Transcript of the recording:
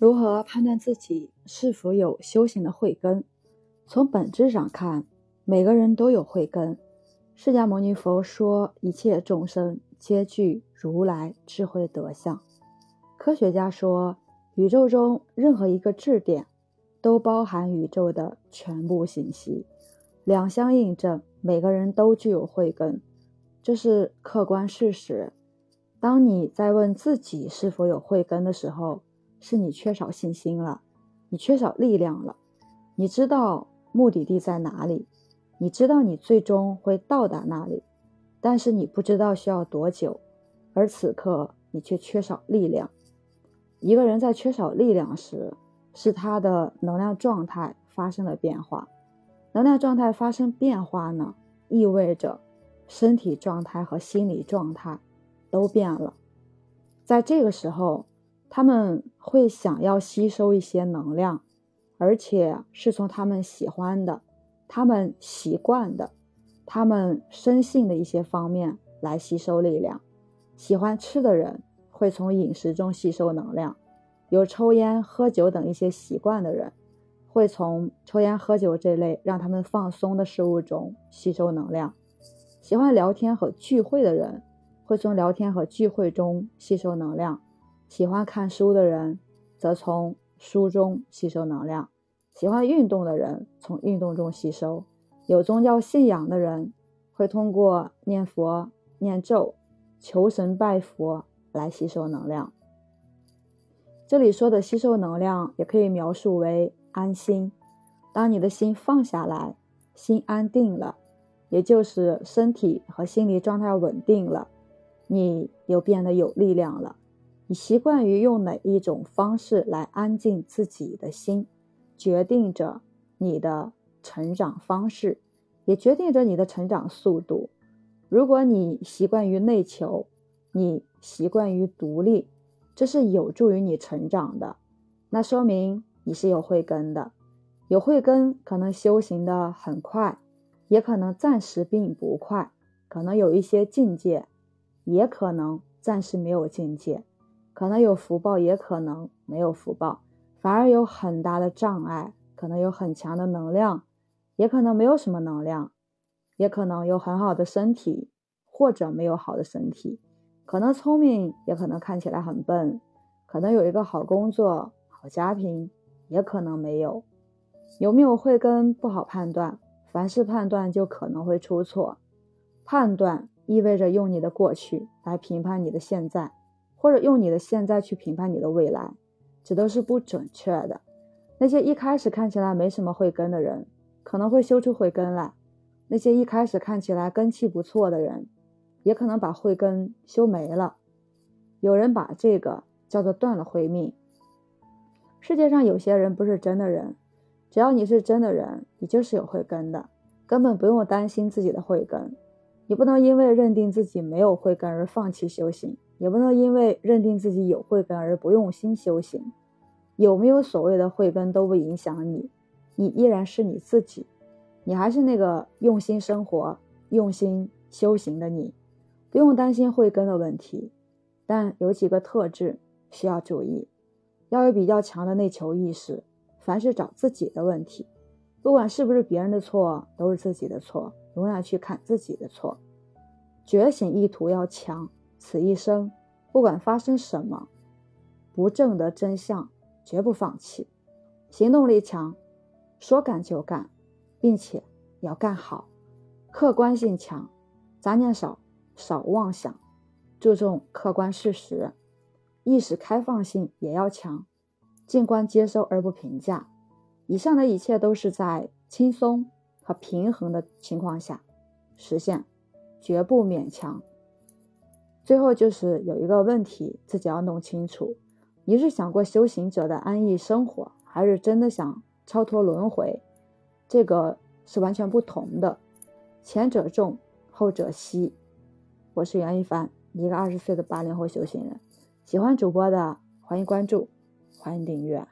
如何判断自己是否有修行的慧根？从本质上看，每个人都有慧根。释迦牟尼佛说，一切众生皆具如来智慧德相。科学家说，宇宙中任何一个质点都包含宇宙的全部信息。两相印证，每个人都具有慧根，这是客观事实。当你在问自己是否有慧根的时候，是你缺少信心了，你缺少力量了。你知道目的地在哪里，你知道你最终会到达那里，但是你不知道需要多久。而此刻你却缺少力量。一个人在缺少力量时，是他的能量状态发生了变化。能量状态发生变化呢，意味着身体状态和心理状态都变了。在这个时候。他们会想要吸收一些能量，而且是从他们喜欢的、他们习惯的、他们深信的一些方面来吸收力量。喜欢吃的人会从饮食中吸收能量，有抽烟、喝酒等一些习惯的人会从抽烟、喝酒这类让他们放松的事物中吸收能量。喜欢聊天和聚会的人会从聊天和聚会中吸收能量。喜欢看书的人，则从书中吸收能量；喜欢运动的人，从运动中吸收；有宗教信仰的人，会通过念佛、念咒、求神拜佛来吸收能量。这里说的吸收能量，也可以描述为安心。当你的心放下来，心安定了，也就是身体和心理状态稳定了，你又变得有力量了。你习惯于用哪一种方式来安静自己的心，决定着你的成长方式，也决定着你的成长速度。如果你习惯于内求，你习惯于独立，这是有助于你成长的。那说明你是有慧根的。有慧根可能修行的很快，也可能暂时并不快，可能有一些境界，也可能暂时没有境界。可能有福报，也可能没有福报，反而有很大的障碍。可能有很强的能量，也可能没有什么能量，也可能有很好的身体，或者没有好的身体。可能聪明，也可能看起来很笨。可能有一个好工作、好家庭，也可能没有。有没有慧根不好判断，凡是判断就可能会出错。判断意味着用你的过去来评判你的现在。或者用你的现在去评判你的未来，这都是不准确的。那些一开始看起来没什么慧根的人，可能会修出慧根来；那些一开始看起来根气不错的人，也可能把慧根修没了。有人把这个叫做断了慧命。世界上有些人不是真的人，只要你是真的人，你就是有慧根的，根本不用担心自己的慧根。你不能因为认定自己没有慧根而放弃修行。也不能因为认定自己有慧根而不用心修行，有没有所谓的慧根都不影响你，你依然是你自己，你还是那个用心生活、用心修行的你，不用担心慧根的问题。但有几个特质需要注意：要有比较强的内求意识，凡是找自己的问题，不管是不是别人的错，都是自己的错，永远去看自己的错。觉醒意图要强。此一生，不管发生什么，不证得真相，绝不放弃。行动力强，说干就干，并且要干好。客观性强，杂念少，少妄想，注重客观事实。意识开放性也要强，静观接收而不评价。以上的一切都是在轻松和平衡的情况下实现，绝不勉强。最后就是有一个问题，自己要弄清楚：你是想过修行者的安逸生活，还是真的想超脱轮回？这个是完全不同的，前者重，后者稀。我是袁一凡，一个二十岁的八零后修行人。喜欢主播的，欢迎关注，欢迎订阅。